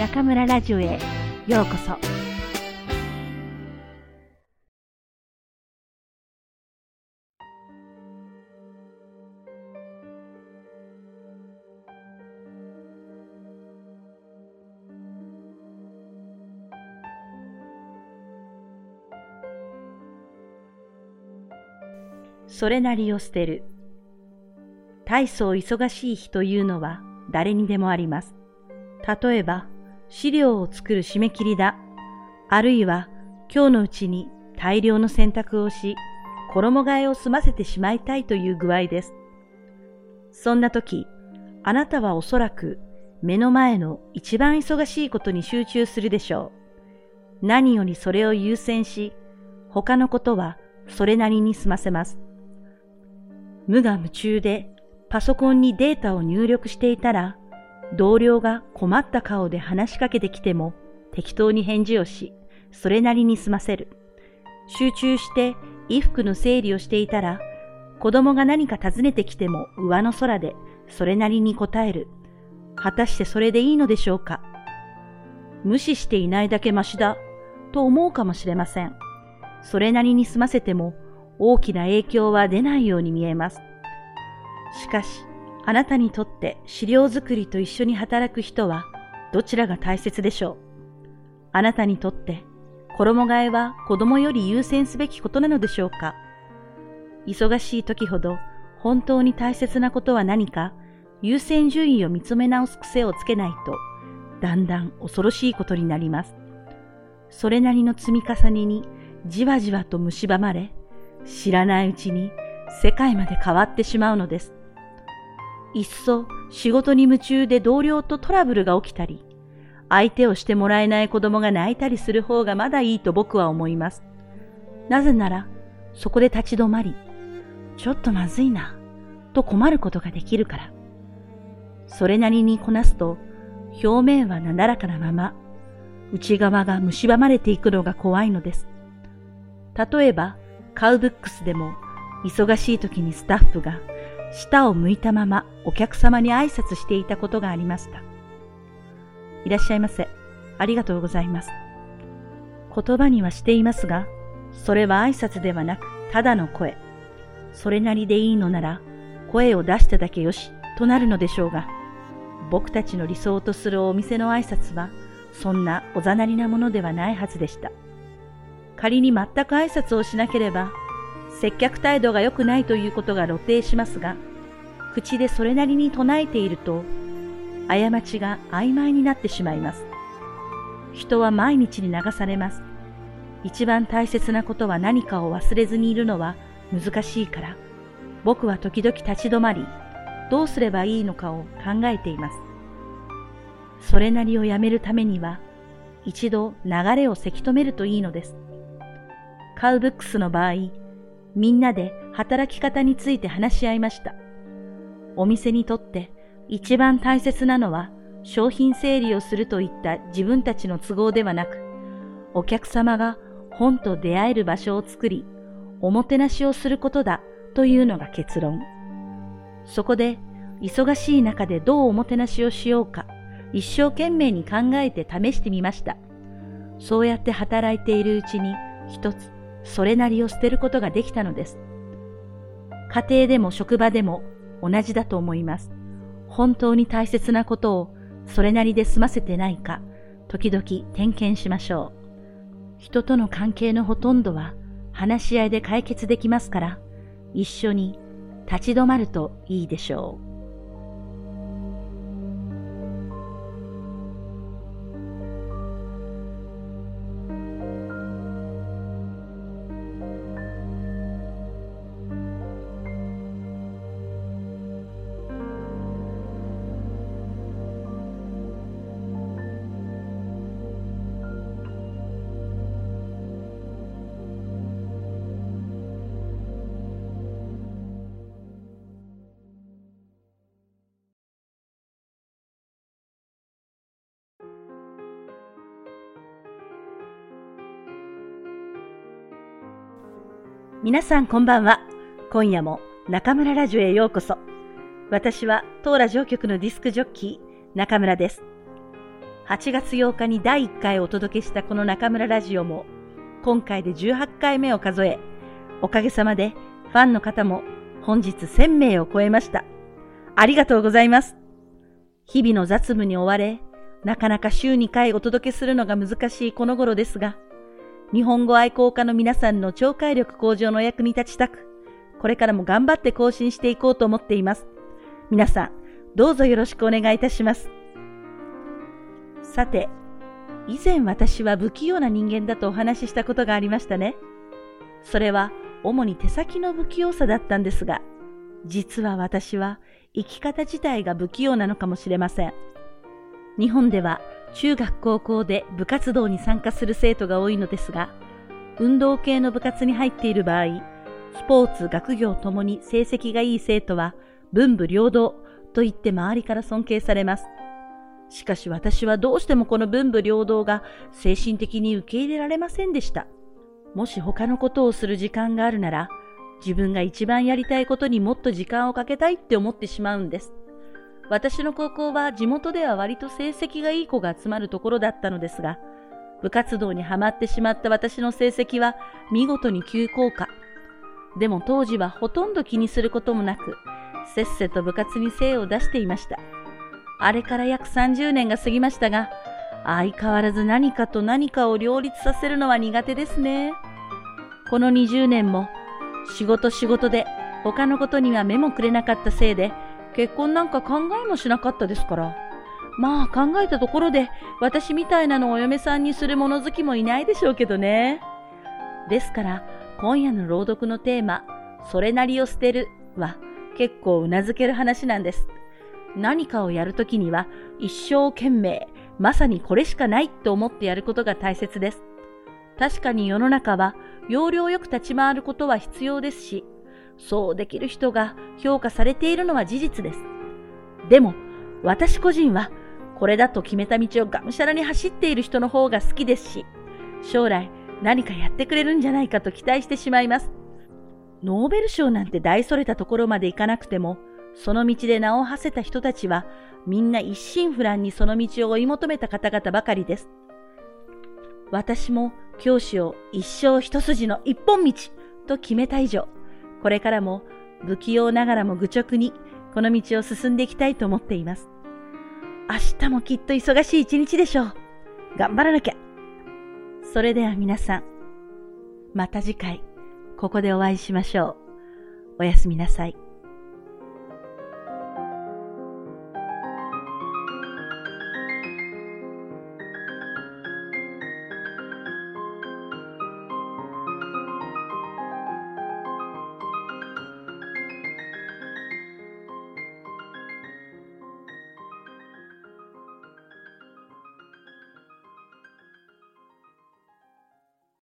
中村ラジオへようこそ。それなりを捨てる。大層忙しい日というのは誰にでもあります。例えば、資料を作る締め切りだ。あるいは、今日のうちに大量の洗濯をし、衣替えを済ませてしまいたいという具合です。そんな時、あなたはおそらく目の前の一番忙しいことに集中するでしょう。何よりそれを優先し、他のことはそれなりに済ませます。無我夢中でパソコンにデータを入力していたら、同僚が困った顔で話しかけてきても適当に返事をし、それなりに済ませる。集中して衣服の整理をしていたら、子供が何か尋ねてきても上の空でそれなりに答える。果たしてそれでいいのでしょうか無視していないだけマシだと思うかもしれません。それなりに済ませても大きな影響は出ないように見えます。しかし、あなたにとって資料作りと一緒に働く人はどちらが大切でしょう？あなたにとって衣替えは子供より優先すべきことなのでしょうか？忙しい時ほど本当に大切なことは何か？優先順位を見つめ直す癖をつけないとだんだん恐ろしいことになります。それなりの積み重ねにじわじわと蝕まれ知らないうちに世界まで変わってしまうのです。いっそ仕事に夢中で同僚とトラブルが起きたり、相手をしてもらえない子供が泣いたりする方がまだいいと僕は思います。なぜなら、そこで立ち止まり、ちょっとまずいな、と困ることができるから。それなりにこなすと、表面はなだらかなまま、内側が蝕まれていくのが怖いのです。例えば、カウブックスでも、忙しい時にスタッフが舌を向いたままお客様に挨拶していたことがありました。いらっしゃいませ。ありがとうございます。言葉にはしていますが、それは挨拶ではなく、ただの声。それなりでいいのなら、声を出しただけよし、となるのでしょうが、僕たちの理想とするお店の挨拶は、そんなおざなりなものではないはずでした。仮に全く挨拶をしなければ、接客態度が良くないということが露呈しますが、口でそれなりに唱えていると、過ちが曖昧になってしまいます。人は毎日に流されます。一番大切なことは何かを忘れずにいるのは難しいから、僕は時々立ち止まり、どうすればいいのかを考えています。それなりをやめるためには、一度流れをせき止めるといいのです。カウブックスの場合、みんなで働き方について話し合いました。お店にとって一番大切なのは商品整理をするといった自分たちの都合ではなく、お客様が本と出会える場所を作り、おもてなしをすることだというのが結論。そこで、忙しい中でどうおもてなしをしようか、一生懸命に考えて試してみました。そうやって働いているうちに、一つそれなりを捨てることができたのです。家庭でも職場でも同じだと思います。本当に大切なことをそれなりで済ませてないか、時々点検しましょう。人との関係のほとんどは話し合いで解決できますから、一緒に立ち止まるといいでしょう。皆さんこんばんは。今夜も中村ラジオへようこそ。私は当ラジオ局のディスクジョッキー、中村です。8月8日に第1回お届けしたこの中村ラジオも、今回で18回目を数え、おかげさまでファンの方も本日1000名を超えました。ありがとうございます。日々の雑務に追われ、なかなか週2回お届けするのが難しいこの頃ですが、日本語愛好家の皆さんの聴解力向上のお役に立ちたく、これからも頑張って更新していこうと思っています。皆さん、どうぞよろしくお願いいたします。さて、以前私は不器用な人間だとお話ししたことがありましたね。それは主に手先の不器用さだったんですが、実は私は生き方自体が不器用なのかもしれません。日本では中学高校で部活動に参加する生徒が多いのですが、運動系の部活に入っている場合、スポーツ、学業ともに成績がいい生徒は文武両道と言って周りから尊敬されます。しかし私はどうしてもこの文武両道が精神的に受け入れられませんでした。もし他のことをする時間があるなら、自分が一番やりたいことにもっと時間をかけたいって思ってしまうんです。私の高校は地元では割と成績がいい子が集まるところだったのですが、部活動にはまってしまった私の成績は見事に急降下。でも当時はほとんど気にすることもなく、せっせと部活に精を出していました。あれから約30年が過ぎましたが、相変わらず何かと何かを両立させるのは苦手ですね。この20年も仕事仕事で他のことには目もくれなかったせいで結婚なんか考えもしなかったですから。まあ考えたところで私みたいなのをお嫁さんにする物好きもいないでしょうけどね。ですから今夜の朗読のテーマ、それなりを捨てるは結構うなずける話なんです。何かをやるときには一生懸命、まさにこれしかないと思ってやることが大切です。確かに世の中は要領よく立ち回ることは必要ですし、そうできる人が評価されているのは事実です。でも、私個人はこれだと決めた道をがむしゃらに走っている人の方が好きですし、将来何かやってくれるんじゃないかと期待してしまいます。ノーベル賞なんて大それたところまで行かなくても、その道で名を馳せた人たちは、みんな一心不乱にその道を追い求めた方々ばかりです。私も教師を一生一筋の一本道と決めた以上、これからも不器用ながらも愚直にこの道を進んでいきたいと思っています。明日もきっと忙しい一日でしょう。頑張らなきゃ。それでは皆さん、また次回、ここでお会いしましょう。おやすみなさい。